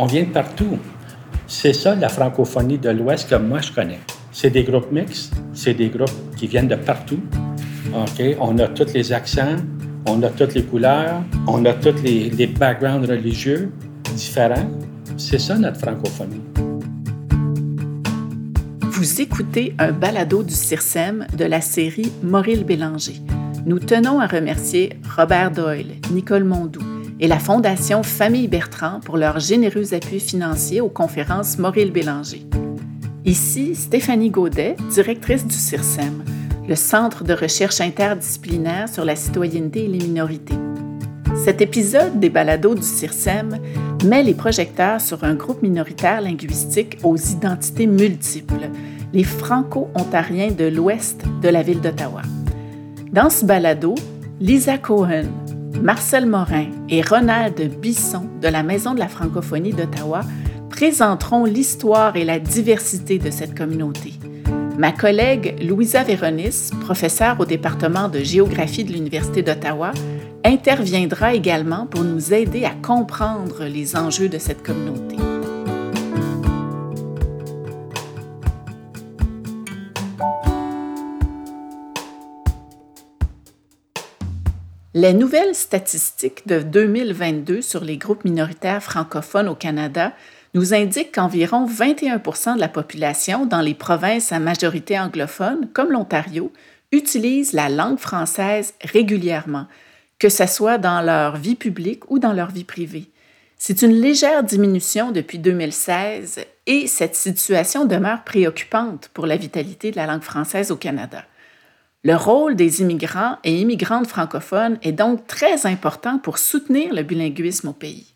On vient de partout. C'est ça la francophonie de l'Ouest que moi je connais. C'est des groupes mixtes, c'est des groupes qui viennent de partout. OK? On a tous les accents, on a toutes les couleurs, on a tous les, les backgrounds religieux différents. C'est ça notre francophonie. Vous écoutez un balado du CIRSEM de la série Maurice Bélanger. Nous tenons à remercier Robert Doyle, Nicole Mondou et la Fondation Famille Bertrand pour leur généreux appui financier aux conférences Maurice Bélanger. Ici Stéphanie Gaudet, directrice du CIRSEM, le Centre de recherche interdisciplinaire sur la citoyenneté et les minorités. Cet épisode des balados du CIRSEM met les projecteurs sur un groupe minoritaire linguistique aux identités multiples, les Franco-Ontariens de l'Ouest de la ville d'Ottawa. Dans ce balado, Lisa Cohen, Marcel Morin et Ronald Bisson de la Maison de la francophonie d'Ottawa présenteront l'histoire et la diversité de cette communauté. Ma collègue Louisa Véronis, professeure au département de géographie de l'Université d'Ottawa, interviendra également pour nous aider à comprendre les enjeux de cette communauté. Les nouvelles statistiques de 2022 sur les groupes minoritaires francophones au Canada nous indiquent qu'environ 21% de la population dans les provinces à majorité anglophone, comme l'Ontario, utilisent la langue française régulièrement, que ce soit dans leur vie publique ou dans leur vie privée. C'est une légère diminution depuis 2016 et cette situation demeure préoccupante pour la vitalité de la langue française au Canada. Le rôle des immigrants et immigrantes francophones est donc très important pour soutenir le bilinguisme au pays.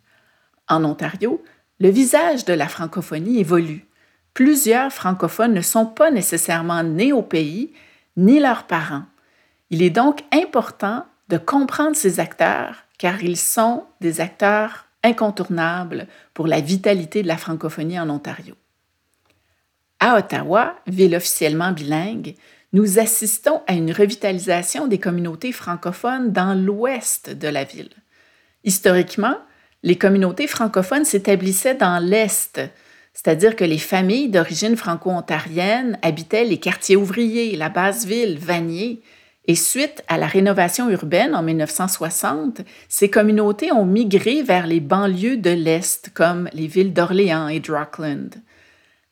En Ontario, le visage de la francophonie évolue. Plusieurs francophones ne sont pas nécessairement nés au pays, ni leurs parents. Il est donc important de comprendre ces acteurs car ils sont des acteurs incontournables pour la vitalité de la francophonie en Ontario. À Ottawa, ville officiellement bilingue, nous assistons à une revitalisation des communautés francophones dans l'ouest de la ville. Historiquement, les communautés francophones s'établissaient dans l'est, c'est-à-dire que les familles d'origine franco-ontarienne habitaient les quartiers ouvriers, la basse ville, Vanier, et suite à la rénovation urbaine en 1960, ces communautés ont migré vers les banlieues de l'Est, comme les villes d'Orléans et Rockland.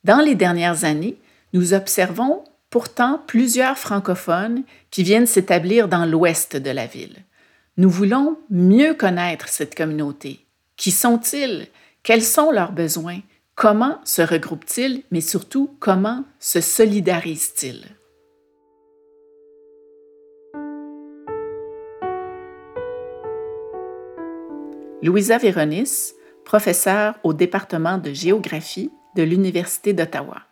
Dans les dernières années, nous observons pourtant plusieurs francophones qui viennent s'établir dans l'ouest de la ville. Nous voulons mieux connaître cette communauté. Qui sont-ils? Quels sont leurs besoins? Comment se regroupent-ils? Mais surtout, comment se solidarisent-ils? Louisa Véronis, professeure au département de géographie de l'Université d'Ottawa.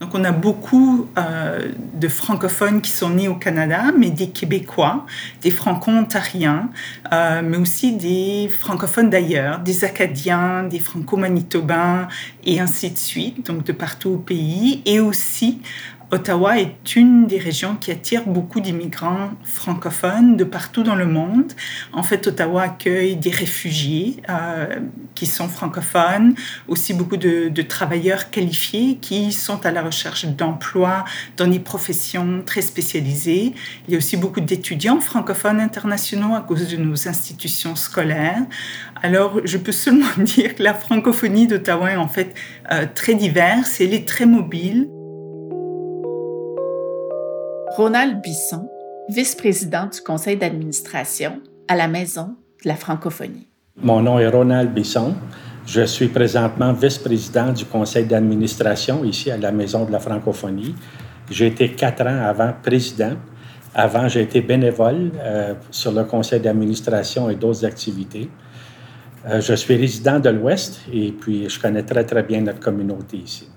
Donc on a beaucoup euh, de francophones qui sont nés au Canada, mais des Québécois, des franco-ontariens, euh, mais aussi des francophones d'ailleurs, des Acadiens, des franco-manitobains et ainsi de suite, donc de partout au pays, et aussi Ottawa est une des régions qui attire beaucoup d'immigrants francophones de partout dans le monde. En fait, Ottawa accueille des réfugiés euh, qui sont francophones, aussi beaucoup de, de, travailleurs qualifiés qui sont à la recherche d'emploi dans des professions très spécialisées. Il y a aussi beaucoup d'étudiants francophones internationaux à cause de nos institutions scolaires. Alors, je peux seulement dire que la francophonie d'Ottawa est en fait euh, très diverse et elle est très mobile. Ronald Bisson, vice-président du conseil d'administration à la Maison de la francophonie. Mon nom est Ronald Bisson. Je suis présentement vice-président du conseil d'administration ici à la Maison de la francophonie. J'ai été quatre ans avant président. Avant, j'ai été bénévole euh, sur le conseil d'administration et d'autres activités. Euh, je suis résident de l'Ouest et puis je connais très, très bien notre communauté ici.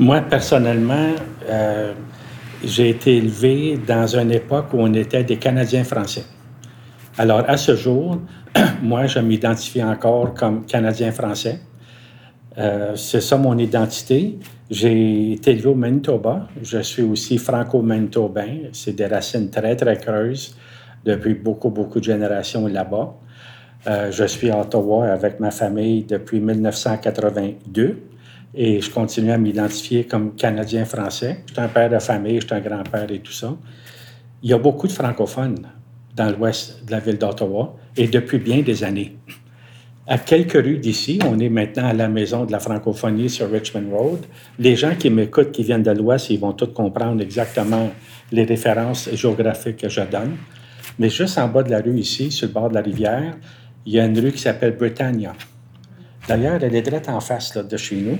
Moi, personnellement, euh, j'ai été élevé dans une époque où on était des Canadiens français. Alors, à ce jour, moi, je m'identifie encore comme Canadien français. Euh, c'est ça mon identité. J'ai été élevé au Manitoba. Je suis aussi franco-manitobain. C'est des racines très, très creuses depuis beaucoup, beaucoup de générations là-bas. Euh, je suis à Ottawa avec ma famille depuis 1982 et je continue à m'identifier comme Canadien-Français. Je suis un père de famille, je suis un grand-père et tout ça. Il y a beaucoup de francophones dans l'ouest de la ville d'Ottawa et depuis bien des années. À quelques rues d'ici, on est maintenant à la maison de la francophonie sur Richmond Road. Les gens qui m'écoutent, qui viennent de l'ouest, ils vont tous comprendre exactement les références géographiques que je donne. Mais juste en bas de la rue ici, sur le bord de la rivière, il y a une rue qui s'appelle Britannia. D'ailleurs, elle est droite en face de chez nous.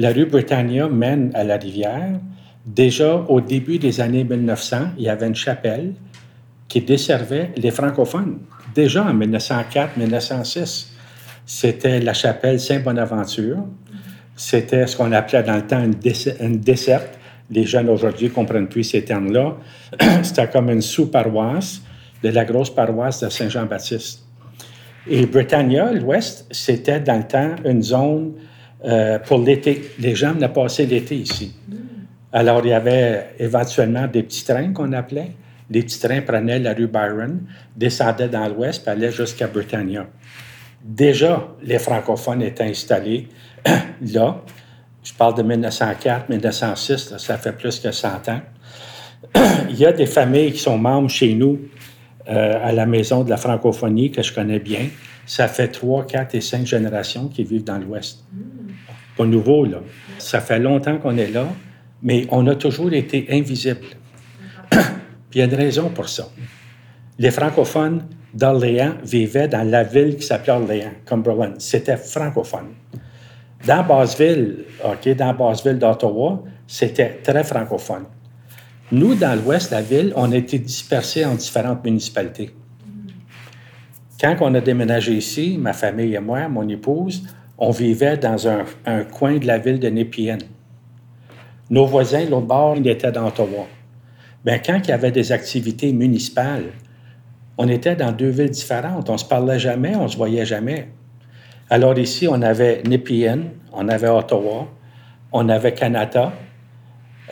La rue Britannia mène à la rivière. Déjà au début des années 1900, il y avait une chapelle qui desservait les francophones. Déjà en 1904-1906, c'était la chapelle Saint-Bonaventure. C'était ce qu'on appelait dans le temps une, desserte. Les jeunes aujourd'hui ne comprennent plus ces termes-là. C'était comme une sous-paroisse de la grosse paroisse de Saint-Jean-Baptiste. Et Britannia, l'Ouest, c'était dans le temps une zone euh, pour l'été. Les gens venaient passer l'été ici. Alors, il y avait éventuellement des petits trains qu'on appelait. Les petits trains prenaient la rue Byron, descendaient dans l'Ouest, puis allaient jusqu'à Britannia. Déjà, les francophones étaient installés là. Je parle de 1904, 1906, ça fait plus que 100 ans. il y a des familles qui sont membres chez nous euh, à la Maison de la francophonie que je connais bien. Ça fait trois, quatre et cinq générations qui vivent dans l'Ouest. Pas nouveau, là. Ça fait longtemps qu'on est là, mais on a toujours été invisible. Puis il y a une raison pour ça. Les francophones d'Orléans vivaient dans la ville qui s'appelait Orléans, Cumberland. C'était francophone. Dans Basseville, OK, dans Basseville d'Ottawa, c'était très francophone. Nous, dans l'ouest la ville, on a été dispersés en différentes municipalités. Quand on a déménagé ici, ma famille et moi, mon épouse, on vivait dans un, coin de la ville de Nepean. Nos voisins, l'autre bord, ils étaient dans Ottawa. Bien, quand il y avait des activités municipales, on était dans deux villes différentes. On ne se parlait jamais, on ne se voyait jamais. Alors ici, on avait Nepean, on avait Ottawa, on avait Canada,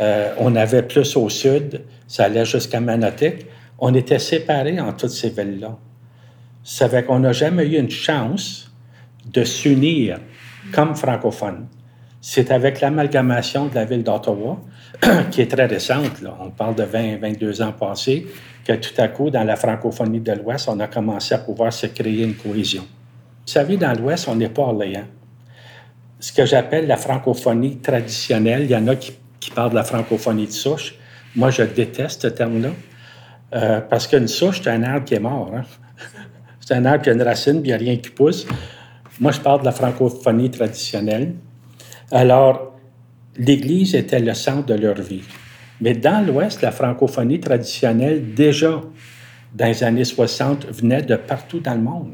euh, on avait plus au sud, ça allait jusqu'à Manotick. On était séparés en toutes ces villes-là. Ça fait qu'on n'a jamais eu une chance de s'unir comme francophones. C'est avec l'amalgamation de la ville d'Ottawa, qui est très récente, on parle de 20, 22 ans passés, que tout à coup, dans la francophonie de l'Ouest, on a commencé à pouvoir se créer une cohésion. Vous savez, dans l'Ouest, on n'est pas Orléans. Ce que j'appelle la francophonie traditionnelle, il y en a qui qui parle de la francophonie de souche. Moi, je déteste ce terme-là. Euh, parce qu'une souche, c'est un arbre qui est mort. Hein. c'est un arbre qui a une racine, puis il n'y a rien qui pousse. Moi, je parle de la francophonie traditionnelle. Alors, l'Église était le centre de leur vie. Mais dans l'Ouest, la francophonie traditionnelle, déjà dans les années 60, venait de partout dans le monde.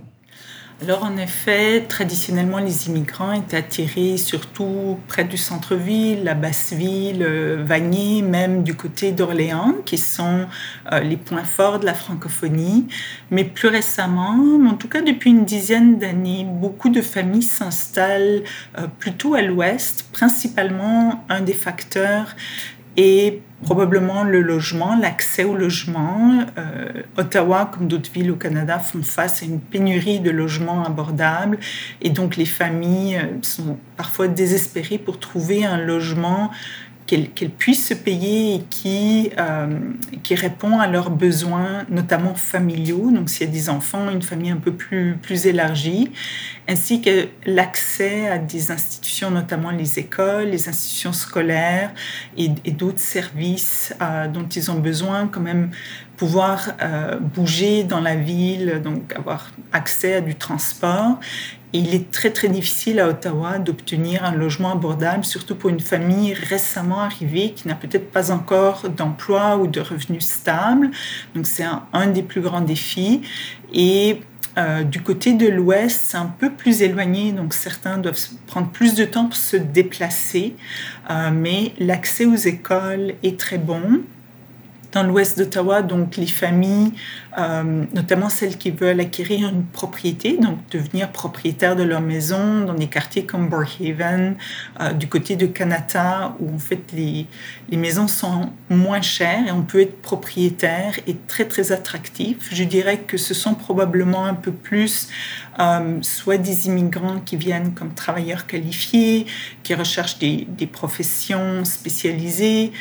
Alors en effet, traditionnellement, les immigrants étaient attirés surtout près du centre-ville, la basse-ville, euh, Vanier, même du côté d'Orléans, qui sont euh, les points forts de la francophonie. Mais plus récemment, en tout cas depuis une dizaine d'années, beaucoup de familles s'installent euh, plutôt à l'ouest. Principalement, un des facteurs est probablement le logement, l'accès au logement. Euh, Ottawa, comme d'autres villes au Canada, font face à une pénurie de logements abordables et donc les familles euh, sont parfois désespérées pour trouver un logement qu'elles puissent se payer et qui, euh, qui répond à leurs besoins, notamment familiaux, donc s'il y a des enfants, une famille un peu plus, élargie, ainsi que l'accès à des institutions, notamment les écoles, les institutions scolaires et, d'autres services euh, dont ils ont besoin, quand même pouvoir euh, bouger dans la ville, donc avoir accès à du transport il est très très difficile à Ottawa d'obtenir un logement abordable, surtout pour une famille récemment arrivée qui n'a peut-être pas encore d'emploi ou de revenus stables. Donc c'est un, des plus grands défis. Et euh, du côté de l'ouest, c'est un peu plus éloigné, donc certains doivent prendre plus de temps pour se déplacer, euh, mais l'accès aux écoles est très bon dans l'ouest d'Ottawa, donc les familles euh, notamment celles qui veulent acquérir une propriété, donc devenir propriétaires de leur maison dans des quartiers comme Barhaven, euh, du côté de Kanata, où en fait les, maisons sont moins chères et on peut être propriétaire et très très attractif. Je dirais que ce sont probablement un peu plus euh, soit des immigrants qui viennent comme travailleurs qualifiés, qui recherchent des, des professions spécialisées,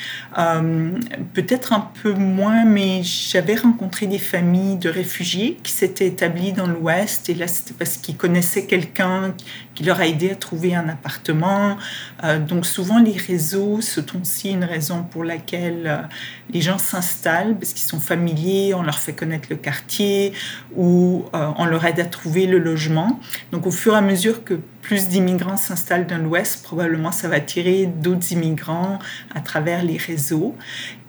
peut-être un peu moins, mais j'avais rencontré des familles de réfugiés qui s'étaient établies dans l'Ouest, et là c'était parce qu'ils connaissaient quelqu'un qui leur a aidé à trouver un appartement. Euh, donc souvent les réseaux sont aussi une raison pour laquelle les gens s'installent, parce qu'ils sont familiers, on leur fait connaître le quartier, ou on leur aide à trouver le logement. Donc au fur et à mesure que plus d'immigrants s'installent dans l'Ouest, probablement ça va attirer d'autres immigrants à travers les réseaux.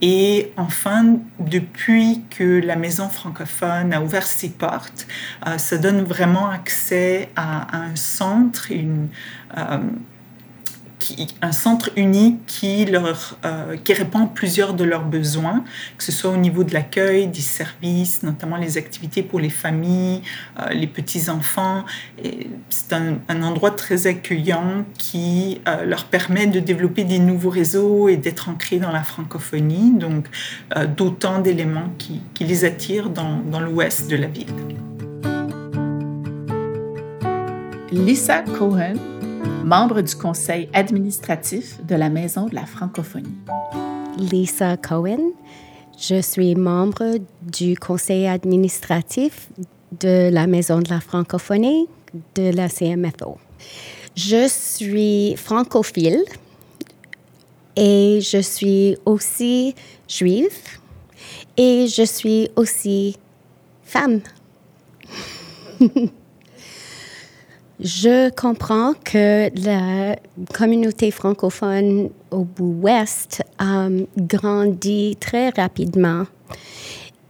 Et enfin, depuis que la Maison francophone a ouvert ses portes, euh, ça donne vraiment accès à, un centre, une, euh, un centre unique qui, leur, euh, qui répond à plusieurs de leurs besoins, que ce soit au niveau de l'accueil, des services, notamment les activités pour les familles, euh, les petits-enfants. C'est un, endroit très accueillant qui euh, leur permet de développer des nouveaux réseaux et d'être ancrés dans la francophonie, donc d'autant d'éléments qui, les attirent dans l'ouest de la ville. Lisa Cohen membre du conseil administratif de la Maison de la francophonie. Lisa Cohen, je suis membre du conseil administratif de la Maison de la francophonie de la CMFO. Je suis francophile et je suis aussi juive et je suis aussi femme. Je comprends que la communauté francophone au bout ouest euh, grandit très rapidement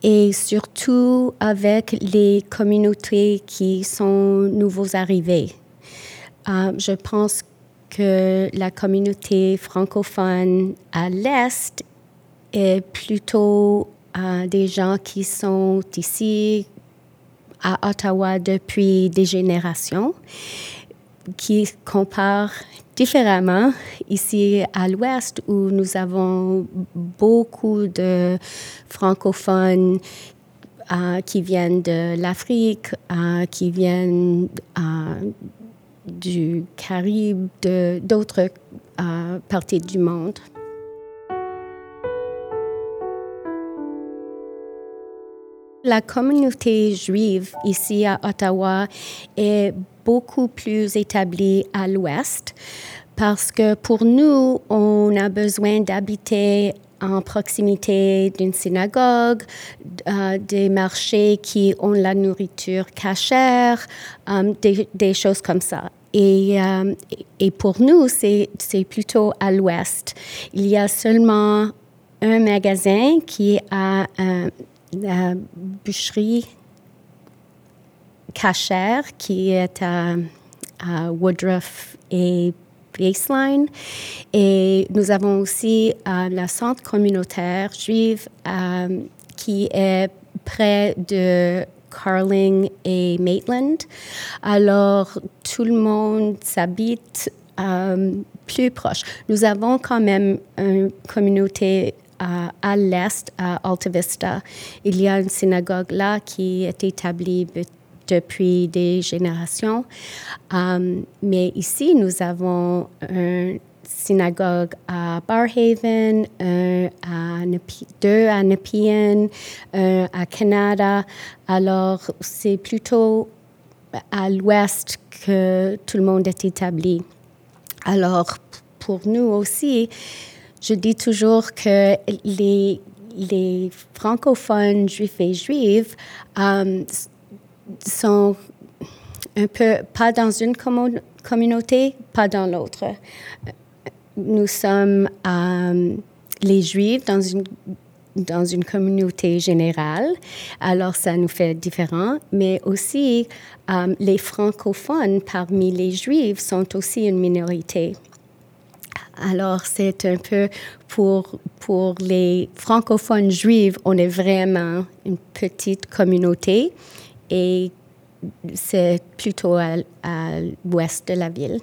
et surtout avec les communautés qui sont nouveaux arrivés. Euh, je pense que la communauté francophone à l'Est est plutôt euh, des gens qui sont ici, à Ottawa depuis des générations qui comparent différemment ici à l'ouest où nous avons beaucoup de francophones euh, qui viennent de l'Afrique, euh, qui viennent euh, du Caribe, d'autres parties du monde. La communauté juive ici à Ottawa est beaucoup plus établie à l'ouest parce que pour nous, on a besoin d'habiter en proximité d'une synagogue, euh, des marchés qui ont la nourriture cachère, euh, des, choses comme ça. Et, euh, et pour nous, c'est plutôt à l'ouest. Il y a seulement un magasin qui a la boucherie cachère qui est à, Woodruff et Baseline. Et nous avons aussi euh, la centre communautaire juive euh, qui est près de Carling et Maitland. Alors, tout le monde s'habite euh, plus proche. Nous avons quand même une communauté à, l'est, à Alta Vista. Il y a une synagogue là qui est établie depuis des générations. Um, mais ici, nous avons une synagogue à Barhaven, deux à Nepean, un à Canada. Alors, c'est plutôt à l'ouest que tout le monde est établi. Alors, pour nous aussi, je dis toujours que les, francophones juifs et juives euh, sont un peu pas dans une communauté, pas dans l'autre. Nous sommes euh, les juifs dans une dans une communauté générale, alors ça nous fait différent, mais aussi euh, les francophones parmi les juifs sont aussi une minorité. Alors, c'est un peu pour, pour les francophones juifs, on est vraiment une petite communauté et c'est plutôt à, l'ouest de la ville.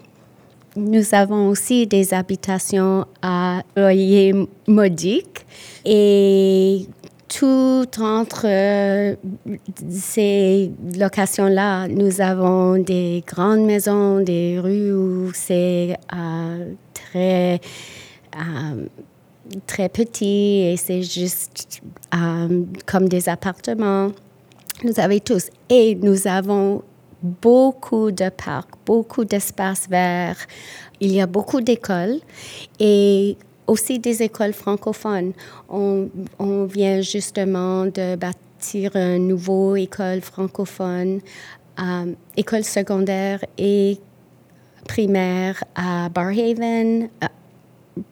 Nous avons aussi des habitations à loyer modique et tout entre euh, ces locations-là, nous avons des grandes maisons, des rues où c'est euh, très, euh, très petit et c'est juste comme des appartements. Nous avons tous. Et nous avons beaucoup de parcs, beaucoup d'espaces verts. Il y a beaucoup d'écoles et aussi des écoles francophones. On, on vient justement de bâtir une nouvelle école francophone, euh, école secondaire et primaire à Barhaven, euh,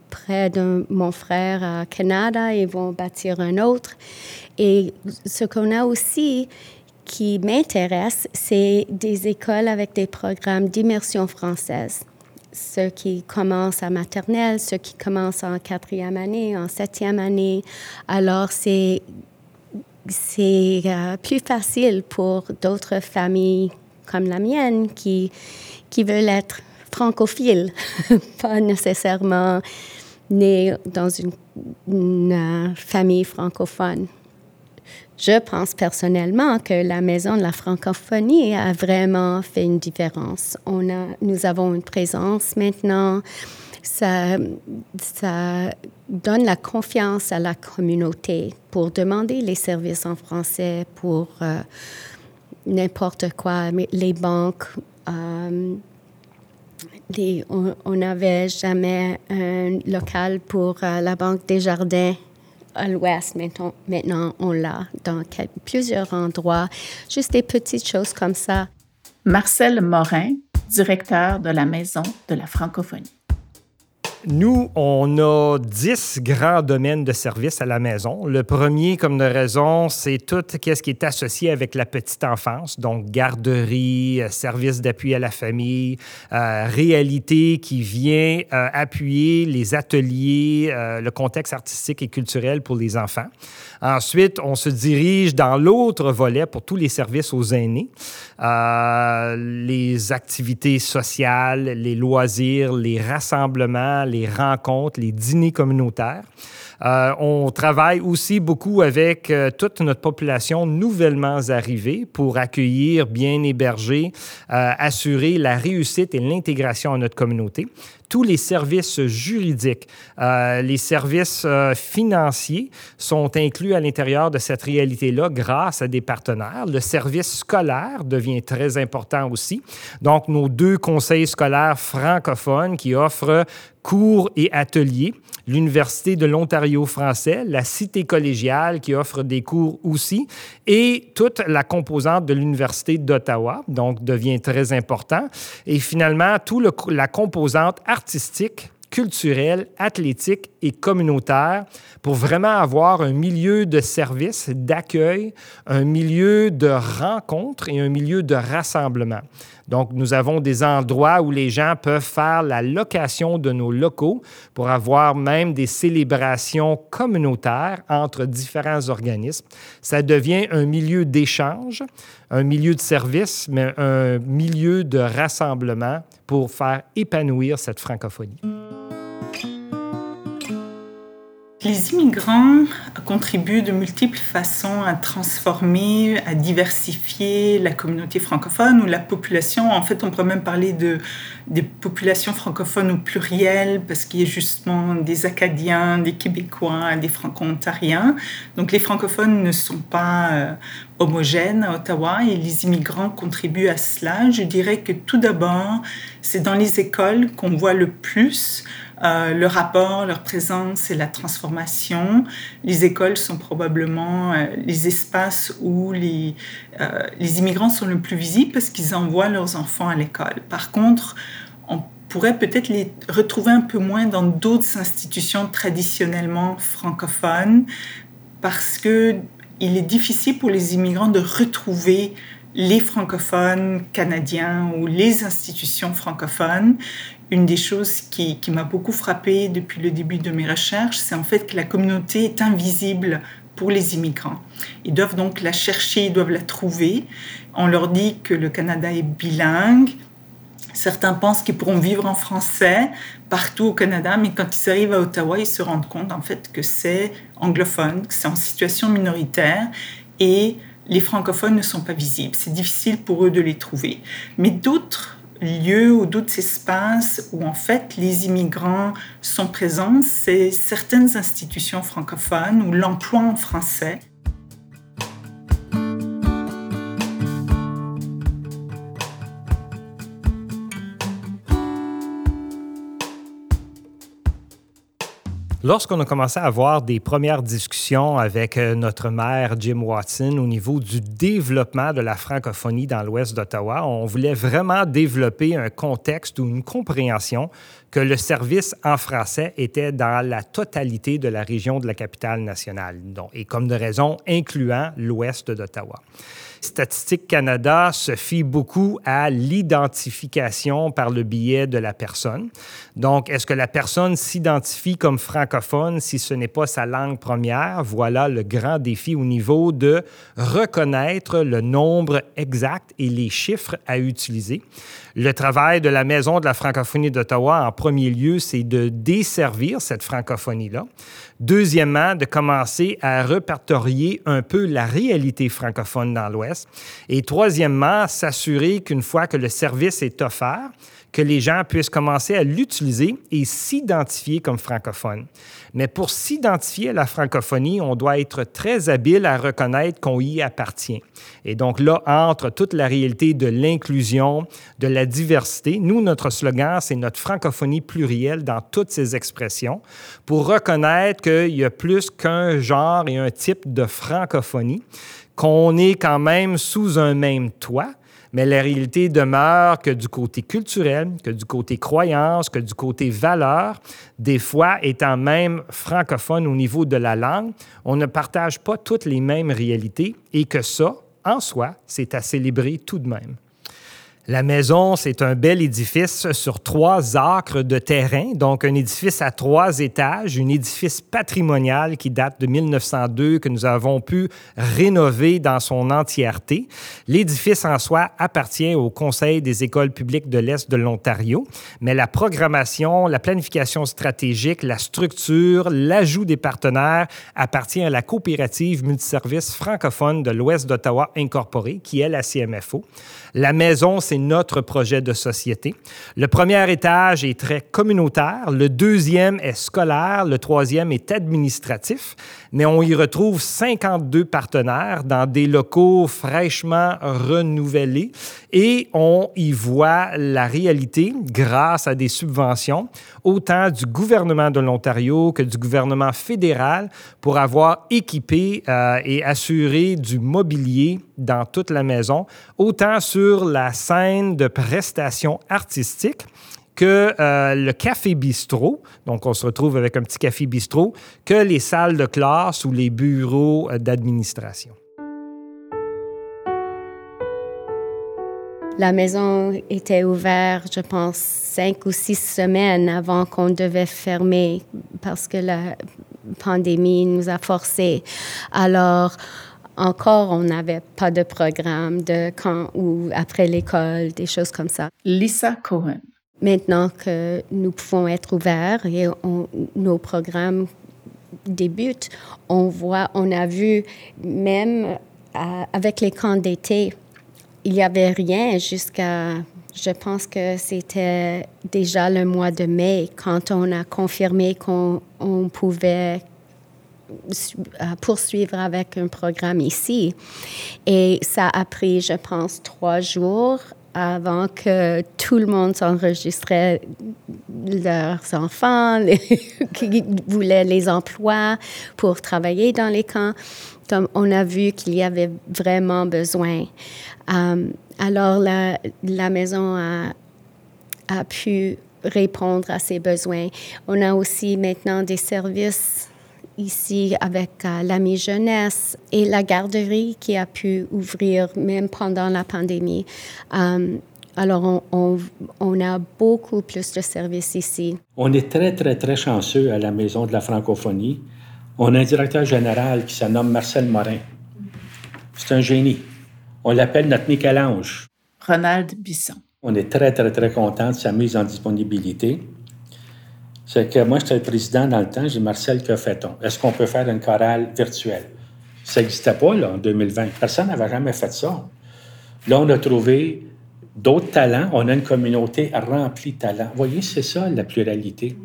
près de mon frère à Canada. Ils vont bâtir un autre. Et ce qu'on a aussi qui m'intéresse, c'est des écoles avec des programmes d'immersion française ceux qui commencent à maternelle, ceux qui commencent en quatrième année, en septième année. Alors, c'est, c'est euh, plus facile pour d'autres familles comme la mienne qui, qui veulent être francophiles, pas nécessairement nées dans une, une euh, famille francophone. Je pense personnellement que la Maison de la francophonie a vraiment fait une différence. On a, nous avons une présence maintenant. Ça, ça donne la confiance à la communauté pour demander les services en français pour euh, n'importe quoi, les banques. Euh, on n'avait jamais un local pour euh, la Banque des Jardins à l'ouest, maintenant, maintenant on l'a dans plusieurs endroits, juste des petites choses comme ça. Marcel Morin, directeur de la Maison de la francophonie. Nous, on a dix grands domaines de services à la maison. Le premier, comme de raison, c'est tout ce qui est associé avec la petite enfance, donc garderie, euh, services d'appui à la famille, euh, réalité qui vient euh, appuyer les ateliers, le contexte artistique et culturel pour les enfants. Ensuite, on se dirige dans l'autre volet pour tous les services aux aînés, les activités sociales, les loisirs, les rassemblements, les rencontres, les dîners communautaires. Euh, on travaille aussi beaucoup avec euh, toute notre population nouvellement arrivée pour accueillir, bien héberger, euh, assurer la réussite et l'intégration à notre communauté tous les services juridiques, euh, les services euh, financiers sont inclus à l'intérieur de cette réalité-là grâce à des partenaires. Le service scolaire devient très important aussi. Donc, nos deux conseils scolaires francophones qui offrent cours et ateliers, l'Université de l'Ontario français, la Cité collégiale qui offre des cours aussi, et toute la composante de l'Université d'Ottawa, donc devient très important. Et finalement, toute la composante artistique culturelle, athlétique et communautaire pour vraiment avoir un milieu de service, d'accueil, un milieu de rencontre et un milieu de rassemblement. Donc, nous avons des endroits où les gens peuvent faire la location de nos locaux pour avoir même des célébrations communautaires entre différents organismes. Ça devient un milieu d'échange, un milieu de service, mais un milieu de rassemblement pour faire épanouir cette francophonie. Les immigrants contribuent de multiples façons à transformer, à diversifier la communauté francophone ou la population. En fait, on pourrait même parler de des populations francophones au pluriel parce qu'il y a justement des Acadiens, des Québécois, des Franco-Ontariens. Donc les francophones ne sont pas euh, homogènes à Ottawa et les immigrants contribuent à cela. Je dirais que tout d'abord, c'est dans les écoles qu'on voit le plus euh, le rapport, leur présence et la transformation. Les écoles sont probablement euh, les espaces où les, euh, les immigrants sont le plus visibles parce qu'ils envoient leurs enfants à l'école. Par contre, on pourrait peut-être les retrouver un peu moins dans d'autres institutions traditionnellement francophones parce que il est difficile pour les immigrants de retrouver les francophones canadiens ou les institutions francophones une des choses qui, m'a beaucoup frappée depuis le début de mes recherches, c'est en fait que la communauté est invisible pour les immigrants. Ils doivent donc la chercher, ils doivent la trouver. On leur dit que le Canada est bilingue. Certains pensent qu'ils pourront vivre en français partout au Canada, mais quand ils arrivent à Ottawa, ils se rendent compte en fait que c'est anglophone, que c'est en situation minoritaire et les francophones ne sont pas visibles. C'est difficile pour eux de les trouver. Mais d'autres lieux ou d'autres espaces où en fait les immigrants sont présents, c'est certaines institutions francophones ou l'emploi en français. Lorsqu'on a commencé à avoir des premières discussions avec euh, notre maire Jim Watson au niveau du développement de la francophonie dans l'ouest d'Ottawa, on voulait vraiment développer un contexte ou une compréhension que le service en français était dans la totalité de la région de la capitale nationale, et comme de raison incluant l'ouest d'Ottawa. Statistique Canada se fie beaucoup à l'identification par le biais de la personne. Donc, est-ce que la personne s'identifie comme francophone si ce n'est pas sa langue première? Voilà le grand défi au niveau de reconnaître le nombre exact et les chiffres à utiliser. Le travail de la Maison de la francophonie d'Ottawa, en premier lieu, c'est de desservir cette francophonie-là. Deuxièmement, de commencer à répertorier un peu la réalité francophone dans l'Ouest. Et troisièmement, s'assurer qu'une fois que le service est offert, que les gens puissent commencer à l'utiliser et s'identifier comme francophone. Mais pour s'identifier à la francophonie, on doit être très habile à reconnaître qu'on y appartient. Et donc là, entre toute la réalité de l'inclusion, de la diversité, nous, notre slogan, c'est notre francophonie plurielle dans toutes ses expressions, pour reconnaître qu'il y a plus qu'un genre et un type de francophonie, qu'on est quand même sous un même toit, mais la réalité demeure que du côté culturel, que du côté croyance, que du côté valeur, des fois étant même francophone au niveau de la langue, on ne partage pas toutes les mêmes réalités et que ça, en soi, c'est à célébrer tout de même. La maison, c'est un bel édifice sur trois acres de terrain, donc un édifice à trois étages, un édifice patrimonial qui date de 1902 que nous avons pu rénover dans son entièreté. L'édifice en soi appartient au Conseil des écoles publiques de l'Est de l'Ontario, mais la programmation, la planification stratégique, la structure, l'ajout des partenaires appartient à la coopérative multiservice francophone de l'Ouest d'Ottawa incorporée, qui est la CMFO. La maison, c'est notre projet de société. Le premier étage est très communautaire, le deuxième est scolaire, le troisième est administratif, mais on y retrouve 52 partenaires dans des locaux fraîchement renouvelés et on y voit la réalité grâce à des subventions, autant du gouvernement de l'Ontario que du gouvernement fédéral pour avoir équipé euh, et assuré du mobilier dans toute la maison, autant sur la scène de prestations artistiques que euh, le café bistrot, donc on se retrouve avec un petit café bistrot, que les salles de classe ou les bureaux euh, d'administration. La maison était ouverte, je pense, cinq ou six semaines avant qu'on devait fermer parce que la pandémie nous a forcés. Alors, encore, on n'avait pas de programme de quand ou après l'école, des choses comme ça. Lisa Cohen. Maintenant que nous pouvons être ouverts et nos programmes débutent, on voit, on a vu même euh, avec les camps d'été, il n'y avait rien jusqu'à, je pense que c'était déjà le mois de mai quand on a confirmé qu'on pouvait poursuivre avec un programme ici. Et ça a pris, je pense, trois jours avant que tout le monde s'enregistrait leurs enfants, qui voulaient les emplois pour travailler dans les camps. on a vu qu'il y avait vraiment besoin. Euh, alors, la, la maison a, a pu répondre à ces besoins. On a aussi maintenant des services ici avec euh, l'Ami Jeunesse et la garderie qui a pu ouvrir même pendant la pandémie. Euh, Alors, on, on, a beaucoup plus de services ici. On est très, très, très chanceux à la Maison de la francophonie. On a un directeur général qui se nomme Marcel Morin. C'est un génie. On l'appelle notre Michel-Ange. Ronald Bisson. On est très, très, très content de sa mise en disponibilité. C'est que moi, j'étais le président dans le temps, j'ai Marcel, que fait-on? Est-ce qu'on peut faire une chorale virtuelle? Ça n'existait pas, là, en 2020. Personne n'avait jamais fait ça. Là, on a trouvé d'autres talents. On a une communauté remplie de talents. Vous voyez, c'est ça, la pluralité.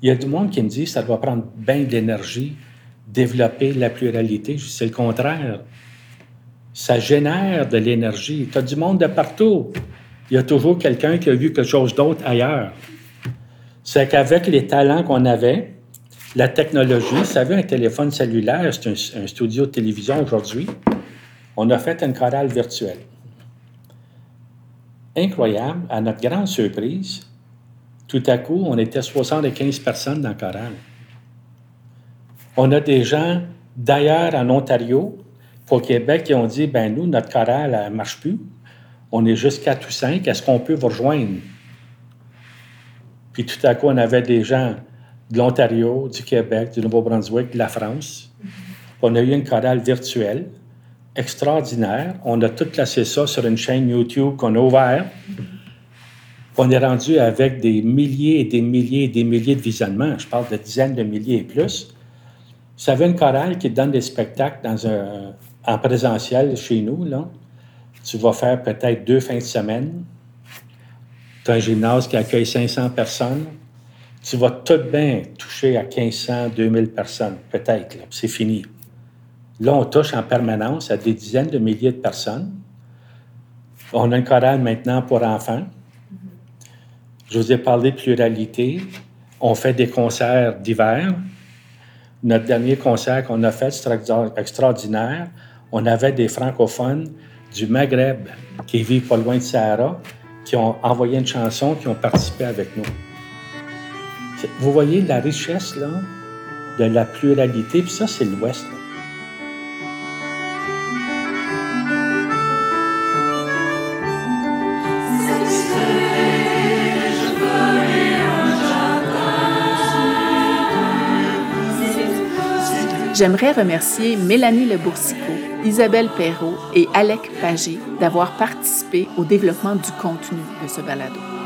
Il y a du monde qui me dit ça doit prendre bien d'énergie, développer la pluralité. C'est le contraire. Ça génère de l'énergie. Tu as du monde de partout. Il y a toujours quelqu'un qui a vu quelque chose d'autre ailleurs. C'est qu'avec les talents qu'on avait, la technologie, vous savez, un téléphone cellulaire, c'est un, studio de télévision aujourd'hui, on a fait une chorale virtuelle. Incroyable, à notre grande surprise, tout à coup, on était 75 personnes dans le chorale. On a des gens d'ailleurs en Ontario, au Québec, qui ont dit ben nous, notre chorale ne marche plus. On est juste 4 ou 5. Est-ce qu'on peut vous rejoindre? Puis tout à coup, on avait des gens de l'Ontario, du Québec, du Nouveau-Brunswick, de la France. On a eu une chorale virtuelle extraordinaire. On a tout placé ça sur une chaîne YouTube qu'on a ouverte. On est rendu avec des milliers et des milliers et des milliers de visionnements. Je parle de dizaines de milliers et plus. Vous savez, une chorale qui donne des spectacles dans un, en présentiel chez nous, là, tu vas faire peut-être deux fins de semaine. Tu as un gymnase qui accueille 500 personnes. Tu vas tout bien toucher à 1500, 2000 personnes, peut-être. C'est fini. Là, on touche en permanence à des dizaines de milliers de personnes. On a une chorale maintenant pour enfants. Je vous ai parlé de pluralité. On fait des concerts d'hiver. Notre dernier concert qu'on a fait, c'était extraordinaire. On avait des francophones du Maghreb qui vivent pas loin de Sahara, qui ont envoyé une chanson, qui ont participé avec nous. Vous voyez la richesse là, de la pluralité, puis ça, c'est l'Ouest. J'aimerais remercier Mélanie Leboursicot, Isabelle Perrault et Alec Pagé d'avoir participé au développement du contenu de ce balado.